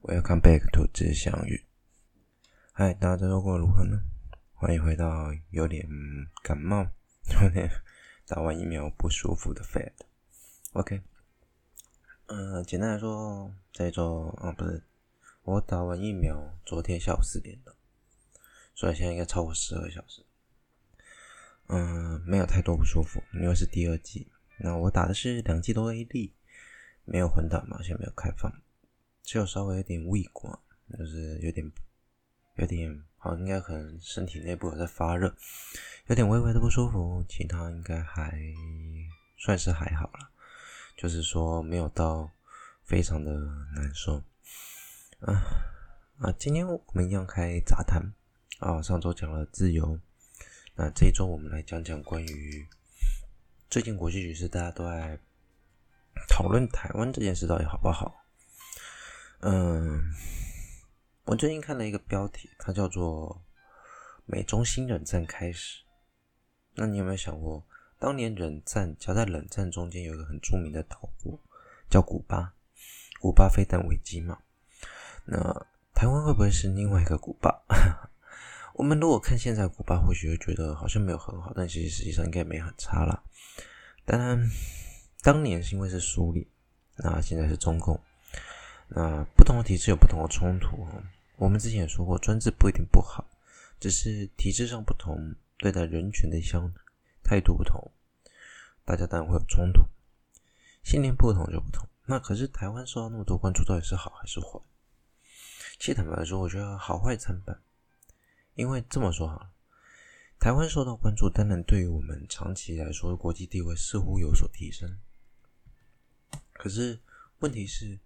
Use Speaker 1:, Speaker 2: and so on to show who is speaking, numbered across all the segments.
Speaker 1: Welcome back to 知相遇。嗨，大家这周过如何呢？欢迎回到有点感冒、有点打完疫苗不舒服的 Fed。OK，嗯、简单来说，这一周啊，不是我打完疫苗，昨天下午四点的，所以现在应该超过十二小时。嗯、没有太多不舒服，因为是第二剂。那我打的是两剂都 A D，没有混打嘛，现在没有开放。只有稍微有点畏光，就是有点有点好像，应该可能身体内部有在发热，有点微微的不舒服，其他应该还算是还好了，就是说没有到非常的难受。啊啊，今天我们一样开杂谈啊，上周讲了自由，那这一周我们来讲讲关于最近国际局势，大家都在讨论台湾这件事到底好不好。嗯，我最近看了一个标题，它叫做“美中新冷战开始”。那你有没有想过，当年冷战夹在冷战中间，有一个很著名的岛国叫古巴，古巴飞弹危机嘛？那台湾会不会是另外一个古巴？我们如果看现在古巴，或许会觉得好像没有很好，但其实实际上应该没很差啦。当然，当年是因为是苏联，那现在是中共。那不同的体制有不同的冲突。我们之前也说过，专制不一定不好，只是体制上不同，对待人权的相态度不同，大家当然会有冲突。信念不同就不同。那可是台湾受到那么多关注，到底是好还是坏？其实坦白来说，我觉得好坏参半。因为这么说哈，台湾受到关注，当然对于我们长期来说，国际地位似乎有所提升。可是问题是。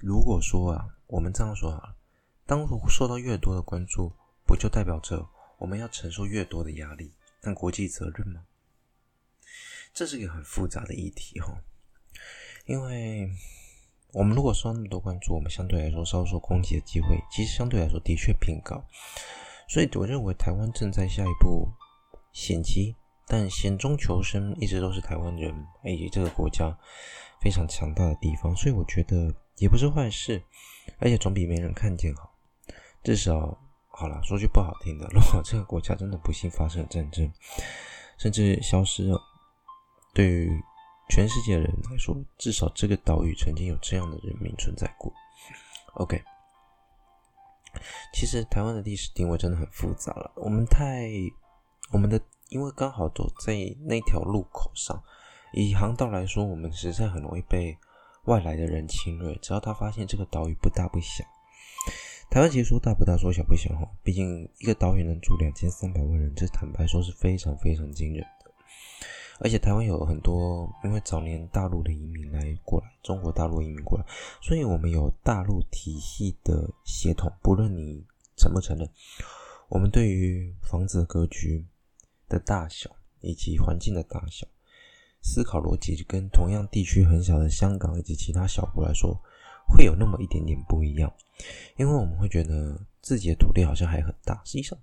Speaker 1: 如果说啊，我们这样说啊，当受到越多的关注，不就代表着我们要承受越多的压力，但国际责任吗？这是一个很复杂的议题哈。因为我们如果受那么多关注，我们相对来说遭受攻击的机会，其实相对来说的确偏高。所以我认为台湾正在下一步险棋，但险中求生一直都是台湾人以及这个国家非常强大的地方。所以我觉得。也不是坏事，而且总比没人看见好。至少，好了，说句不好听的，如果这个国家真的不幸发生了战争，甚至消失了，对于全世界人来说，至少这个岛屿曾经有这样的人民存在过。OK，其实台湾的历史定位真的很复杂了。我们太，我们的因为刚好走在那条路口上，以航道来说，我们实在很容易被。外来的人侵略，只要他发现这个岛屿不大不小，台湾其实说大不大，说小不小哈。毕竟一个岛屿能住两千三百万人，这坦白说是非常非常惊人的。而且台湾有很多因为早年大陆的移民来过来，中国大陆移民过来，所以我们有大陆体系的协同。不论你承不承认，我们对于房子的格局的大小以及环境的大小。思考逻辑跟同样地区很小的香港以及其他小国来说，会有那么一点点不一样，因为我们会觉得自己的土地好像还很大，实际上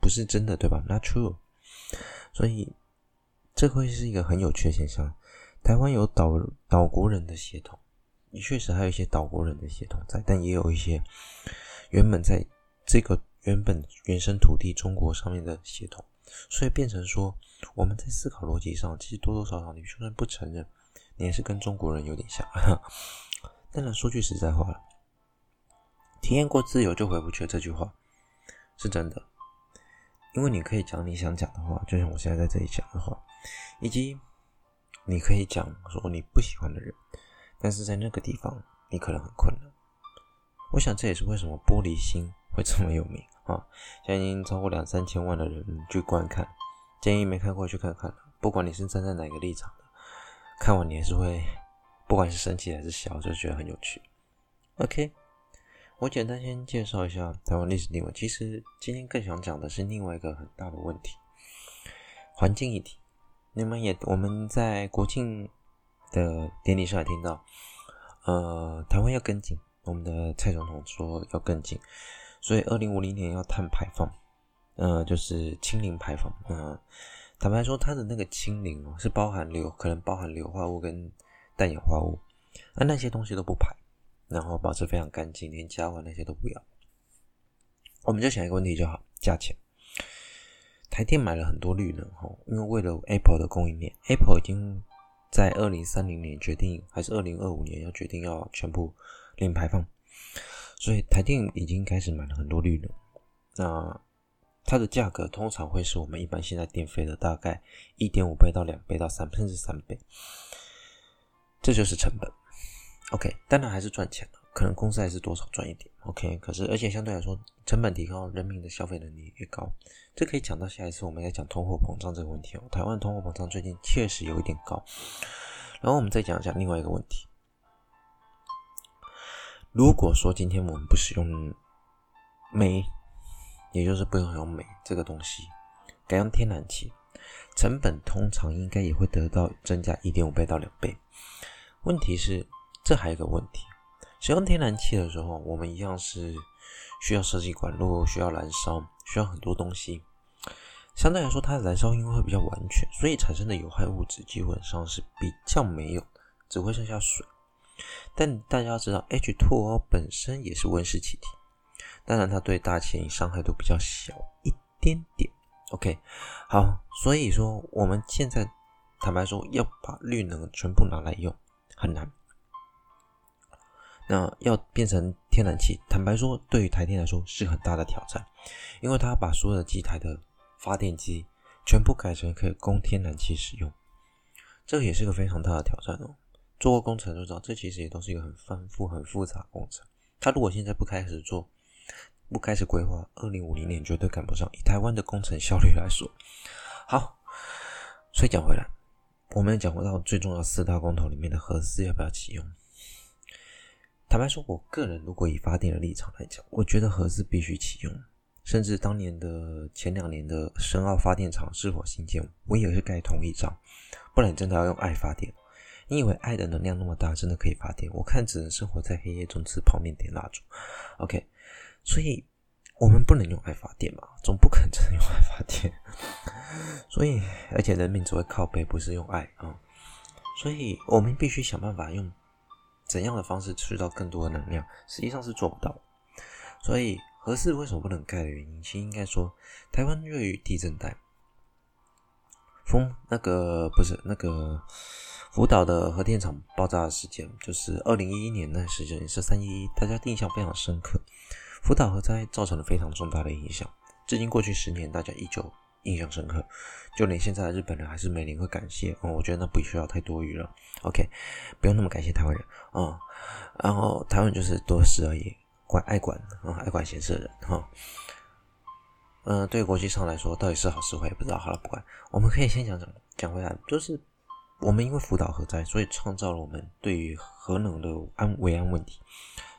Speaker 1: 不是真的，对吧？Not true。所以这会是一个很有趣的现象。台湾有岛岛国人的血统，也确实还有一些岛国人的血统在，但也有一些原本在这个原本原生土地中国上面的血统。所以变成说，我们在思考逻辑上，其实多多少少，你就算不承认，你也是跟中国人有点像。当然，说句实在话，体验过自由就回不去，这句话是真的。因为你可以讲你想讲的话，就像我现在在这里讲的话，以及你可以讲说你不喜欢的人，但是在那个地方你可能很困难。我想这也是为什么玻璃心会这么有名。啊，现在已经超过两三千万的人去观看，建议没看过去看看。不管你是站在哪个立场的，看完你还是会，不管是生气还是笑，就觉得很有趣。OK，我简单先介绍一下台湾历史定位。其实今天更想讲的是另外一个很大的问题——环境议题。你们也我们在国庆的典礼上也听到，呃，台湾要跟进，我们的蔡总统说要跟进。所以，二零五零年要碳排放，呃，就是清零排放。嗯、呃，坦白说，它的那个清零哦，是包含硫，可能包含硫化物跟氮氧化物，而那些东西都不排。然后保持非常干净，连加温那些都不要。我们就想一个问题就好，价钱。台电买了很多绿能齁，因为为了 Apple 的供应链，Apple 已经在二零三零年决定，还是二零二五年要决定要全部零排放，所以台电已经开始买了很多绿能。那它的价格通常会是我们一般现在电费的大概一点五倍到两倍到三甚至三倍，这就是成本。OK，当然还是赚钱了，可能公司还是多少赚一点。OK，可是而且相对来说，成本提高，人民的消费能力也高，这可以讲到下一次我们再讲通货膨胀这个问题哦。台湾通货膨胀最近确实有一点高，然后我们再讲一下另外一个问题。如果说今天我们不使用煤，也就是不用用煤这个东西，改用天然气，成本通常应该也会得到增加一点五倍到两倍。问题是。这还有个问题，使用天然气的时候，我们一样是需要设计管路，需要燃烧，需要很多东西。相对来说，它的燃烧因为会比较完全，所以产生的有害物质基本上是比较没有，只会剩下水。但大家要知道，H2O 本身也是温室气体，当然它对大气伤害都比较小一点点。OK，好，所以说我们现在坦白说，要把绿能全部拿来用很难。那要变成天然气，坦白说，对于台电来说是很大的挑战，因为它把所有的机台的发电机全部改成可以供天然气使用，这个也是个非常大的挑战哦。做过工程就知道，这其实也都是一个很繁复、很复杂的工程。他如果现在不开始做，不开始规划，二零五零年绝对赶不上。以台湾的工程效率来说，好，所以讲回来，我们讲回到最重要四大工头里面的核四要不要启用？坦白说，我个人如果以发电的立场来讲，我觉得核四必须启用。甚至当年的前两年的深澳发电厂是否新建，我也是盖同意章。不然真的要用爱发电？你以为爱的能量那么大，真的可以发电？我看只能生活在黑夜中吃泡面点蜡烛。OK，所以我们不能用爱发电嘛，总不可能真的用爱发电。所以，而且人民只会靠背，不是用爱啊、所以我们必须想办法用。怎样的方式吃到更多的能量，实际上是做不到。所以合适为什么不能盖的原因，其实应该说，台湾位于地震带，风那个不是那个福岛的核电厂爆炸事件，就是二零一一年那时间也是三一一，大家印象非常深刻。福岛核灾造成了非常重大的影响，至今过去十年，大家依旧。印象深刻，就连现在的日本人还是每年会感谢。嗯，我觉得那不需要太多余了。OK，不用那么感谢台湾人啊、然后台湾就是多事而已，管爱管啊，爱管闲事的人哈。嗯，对国际上来说，到底是好是坏也不知道。好了，不管，我们可以先讲讲讲回来，就是我们因为福岛核灾，所以创造了我们对于核能的安危安问题。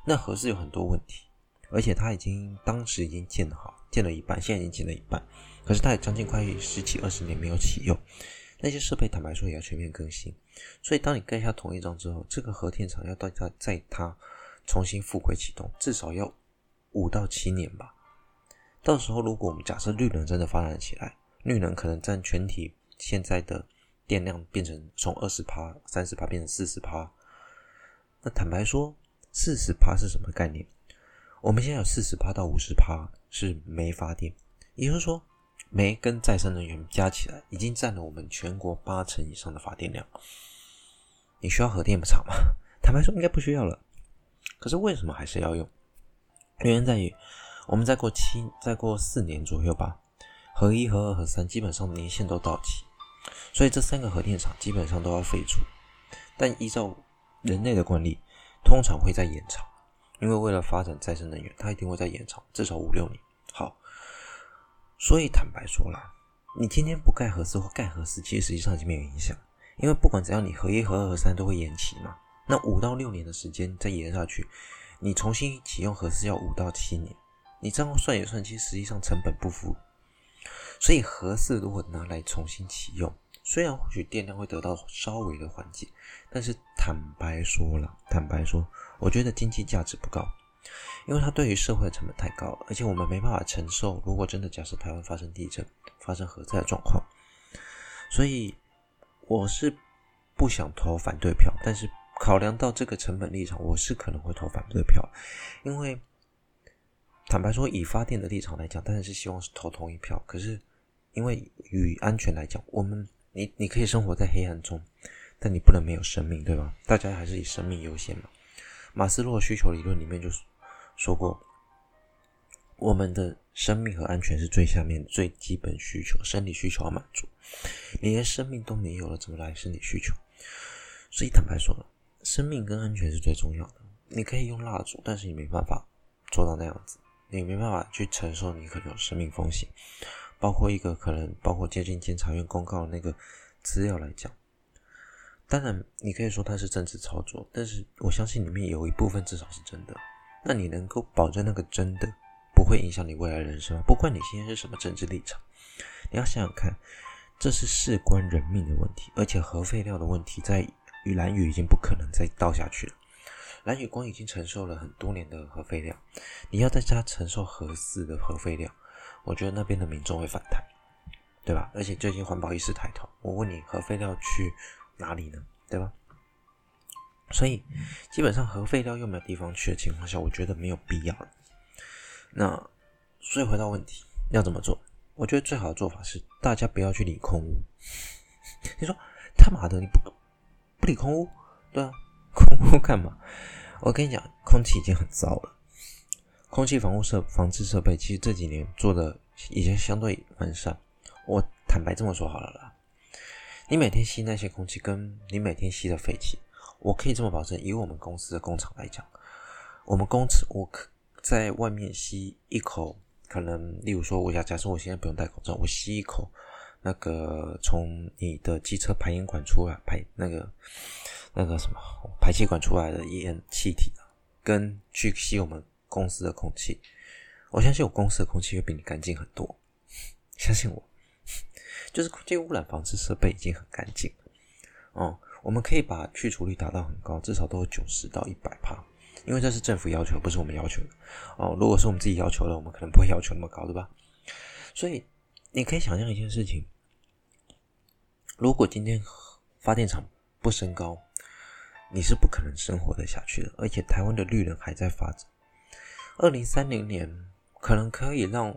Speaker 1: 那核是有很多问题，而且它已经当时已经建好，建了一半，现在已经建了一半。可是它也将近快十几二十年没有启用，那些设备坦白说也要全面更新。所以当你盖下同意章之后，这个核电厂要到它在它重新复轨启动，至少要五到七年吧。到时候如果我们假设绿能真的发展起来，绿能可能占全体现在的电量变成从二十帕、三十帕变成四十帕，那坦白说，四十帕是什么概念？我们现在有四十帕到五十帕是煤发电，也就是说。煤跟再生能源加起来，已经占了我们全国八成以上的发电量。你需要核电厂吗？坦白说，应该不需要了。可是为什么还是要用？原因在于，我们再过七、再过四年左右吧，核一、核二、核三基本上年限都到期，所以这三个核电厂基本上都要废除。但依照人类的惯例，通常会在延长，因为为了发展再生能源，它一定会在延长，至少五六年。好。所以坦白说啦，你今天不盖核四或盖核四，其实实际上已经没有影响，因为不管怎样，你核一、核二、核三都会延期嘛。那五到六年的时间再延下去，你重新启用核四要五到七年，你这样算一算，其实实际上成本不符。所以核四如果拿来重新启用，虽然或许电量会得到稍微的缓解，但是坦白说了，坦白说，我觉得经济价值不高。因为它对于社会的成本太高，而且我们没办法承受。如果真的假设台湾发生地震、发生核灾的状况，所以我是不想投反对票，但是考量到这个成本立场，我是可能会投反对票，因为坦白说，以发电的立场来讲，当然是希望是投同一票。可是，因为与安全来讲，我们你你可以生活在黑暗中，但你不能没有生命，对吧？大家还是以生命优先嘛。马斯洛需求理论里面就说过，我们的生命和安全是最下面最基本需求，生理需求要满足。你连生命都没有了，怎么来生理需求？所以坦白说，生命跟安全是最重要的。你可以用蜡烛，但是你没办法做到那样子，你没办法去承受你可能有生命风险。包括一个可能，包括接近监察院公告的那个资料来讲，当然你可以说它是政治操作，但是我相信里面有一部分至少是真的。那你能够保证那个真的不会影响你未来人生吗？不管你现在是什么政治立场，你要想想看，这是事关人命的问题，而且核废料的问题在与兰屿已经不可能再倒下去了。兰屿光已经承受了很多年的核废料，你要在家承受核四的核废料。我觉得那边的民众会反弹，对吧？而且最近环保意识抬头，我问你，核废料去哪里呢？对吧？所以基本上核废料又没有地方去的情况下，我觉得没有必要了。那所以回到问题，要怎么做？我觉得最好的做法是大家不要去理空污。你说他妈的，你不不理空污？对啊，空污干嘛？我跟你讲，空气已经很糟了。空气防护设防治设备，其实这几年做的已经相对完善。我坦白这么说好了啦，你每天吸那些空气，跟你每天吸的废气，我可以这么保证，以我们公司的工厂来讲，我们公司我可在外面吸一口，可能例如说，我假假设我现在不用戴口罩，我吸一口那个从你的机车排烟管出来排那个那个什么排气管出来的烟气体，跟去吸我们。公司的空气，我相信我公司的空气会比你干净很多。相信我，就是空气污染防治设备已经很干净了。哦，我们可以把去除率达到很高，至少都有九十到一百帕，因为这是政府要求，不是我们要求的。哦，如果是我们自己要求的，我们可能不会要求那么高，对吧？所以你可以想象一件事情：如果今天发电厂不升高，你是不可能生活得下去的。而且台湾的绿能还在发展。二零三零年可能可以让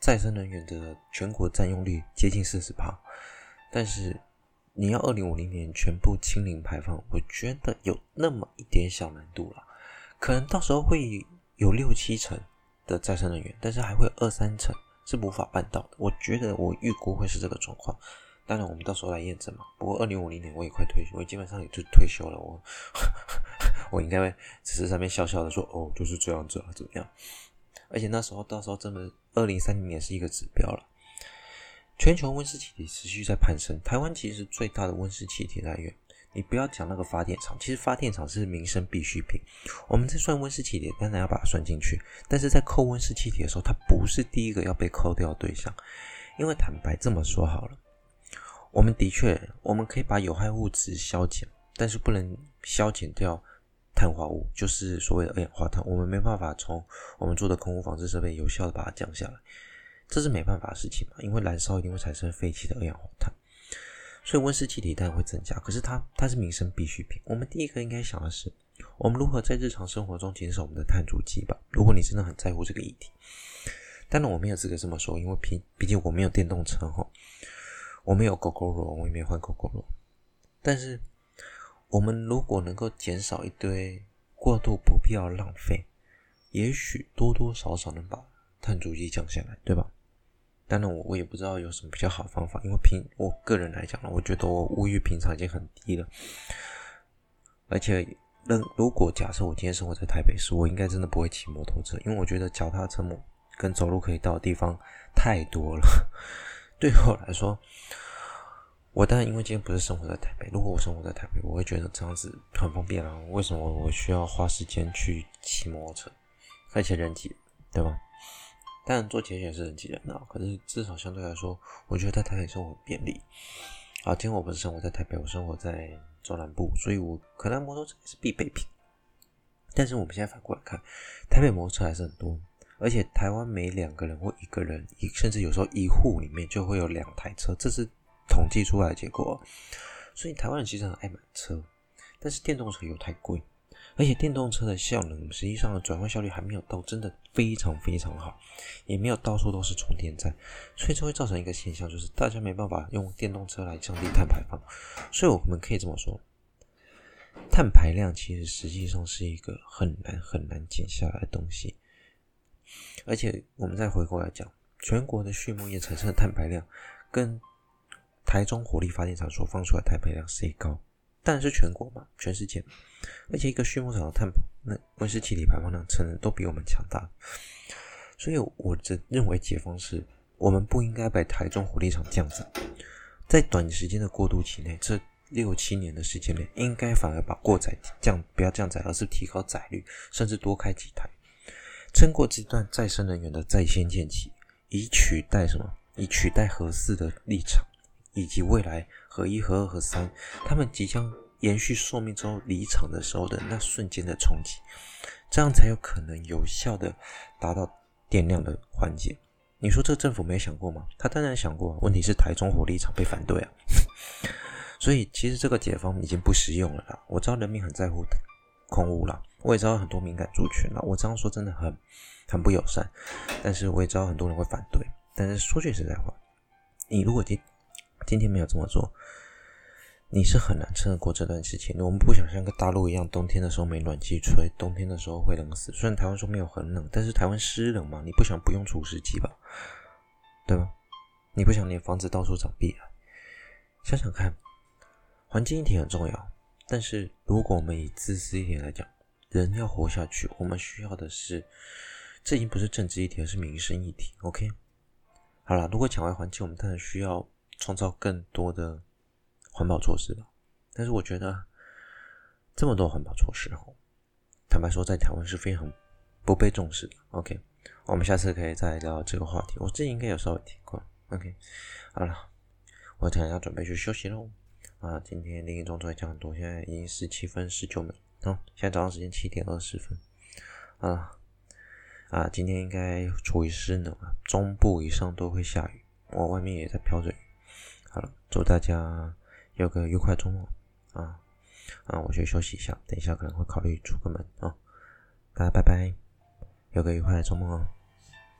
Speaker 1: 再生能源的全国占用率接近四十趴，但是你要二零五零年全部清零排放，我觉得有那么一点小难度了。可能到时候会有六七成的再生能源，但是还会二三成是无法办到的。我觉得我预估会是这个状况。当然，我们到时候来验证嘛。不过二零五零年我也快退休，我基本上也就退休了。我。我应该会只是在那边笑笑的说：“哦，就是这样子啊，怎么样？”而且那时候，到时候真的二零三零年是一个指标了。全球温室气体持续在攀升，台湾其实是最大的温室气体来源。你不要讲那个发电厂，其实发电厂是民生必需品。我们在算温室气体，当然要把它算进去。但是在扣温室气体的时候，它不是第一个要被扣掉的对象。因为坦白这么说好了，我们的确我们可以把有害物质消减，但是不能消减掉。碳化物就是所谓的二氧化碳，我们没办法从我们做的空污防治设备有效的把它降下来，这是没办法的事情嘛，因为燃烧一定会产生废气的二氧化碳，所以温室气体当然会增加。可是它它是民生必需品，我们第一个应该想的是，我们如何在日常生活中减少我们的碳足迹吧。如果你真的很在乎这个议题，当然我没有资格这么说，因为毕毕竟我没有电动车哈，我没有 Gogoro，我也没换 Gogoro，但是。我们如果能够减少一堆过度不必要浪费，也许多多少少能把碳足迹降下来，对吧？当然，我我也不知道有什么比较好的方法，因为平我个人来讲呢，我觉得我物欲平常已经很低了，而且，那如果假设我今天生活在台北市，我应该真的不会骑摩托车，因为我觉得脚踏车跟走路可以到的地方太多了，对我来说。我当然，因为今天不是生活在台北。如果我生活在台北，我会觉得这样子很方便啊。为什么我需要花时间去骑摩托车？而且人挤，对吧？当然，坐捷运也是人挤人啊。可是至少相对来说，我觉得在台北生活便利。啊，今天我不是生活在台北，我生活在中南部，所以我可能摩托车也是必备品。但是我们现在反过来看，台北摩托车还是很多，而且台湾每两个人或一个人，甚至有时候一户里面就会有两台车，这是。统计出来的结果，所以台湾人其实很爱买车，但是电动车又太贵，而且电动车的效能实际上转换效率还没有到真的非常非常好，也没有到处都是充电站，所以这会造成一个现象，就是大家没办法用电动车来降低碳排放。所以我们可以这么说，碳排量其实实际上是一个很难很难减下来的东西。而且我们再回过来讲，全国的畜牧业产生的碳排量跟台中火力发电厂所放出来的碳排量谁高？当然是全国嘛，全世界。而且一个畜牧场的碳那温室气体排放量，成人都比我们强大。所以我的认为解方是，我们不应该把台中火力厂降载，在短时间的过渡期内，这六七年的时间内，应该反而把过载降，不要降载，而是提高载率，甚至多开几台，撑过这段再生能源的在先建期，以取代什么？以取代核四的立场。以及未来核一、核二、核三，他们即将延续寿命之后离场的时候的那瞬间的冲击，这样才有可能有效的达到电量的缓解。你说这政府没想过吗？他当然想过，问题是台中火力场被反对啊。所以其实这个解方已经不实用了啦。我知道人民很在乎空污啦，我也知道很多敏感族群啦。我这样说真的很很不友善，但是我也知道很多人会反对。但是说句实在话，你如果今今天没有这么做，你是很难撑得过这段时间。我们不想像个大陆一样，冬天的时候没暖气吹，冬天的时候会冷死。虽然台湾说没有很冷，但是台湾湿冷嘛，你不想不用除湿机吧？对吧？你不想你的房子到处长壁癌？想想看，环境议题很重要，但是如果我们以自私一点来讲，人要活下去，我们需要的是，这已经不是政治议题，而是民生议题。OK，好了，如果讲完环境，我们当然需要。创造更多的环保措施吧，但是我觉得这么多环保措施哦，坦白说，在台湾是非常不被重视的。OK，我们下次可以再聊这个话题。我自己应该有稍微提过。OK，好了，我等下要准备去休息喽。啊，今天林一中作业讲很多，现在已经十七分十九秒。好，现在早上时间七点二十分。啊啊，今天应该处于湿冷啊，中部以上都会下雨，我外面也在飘着雨。好了，祝大家有个愉快周末啊！啊，我去休息一下，等一下可能会考虑出个门啊。大家拜拜，有个愉快的周末哦。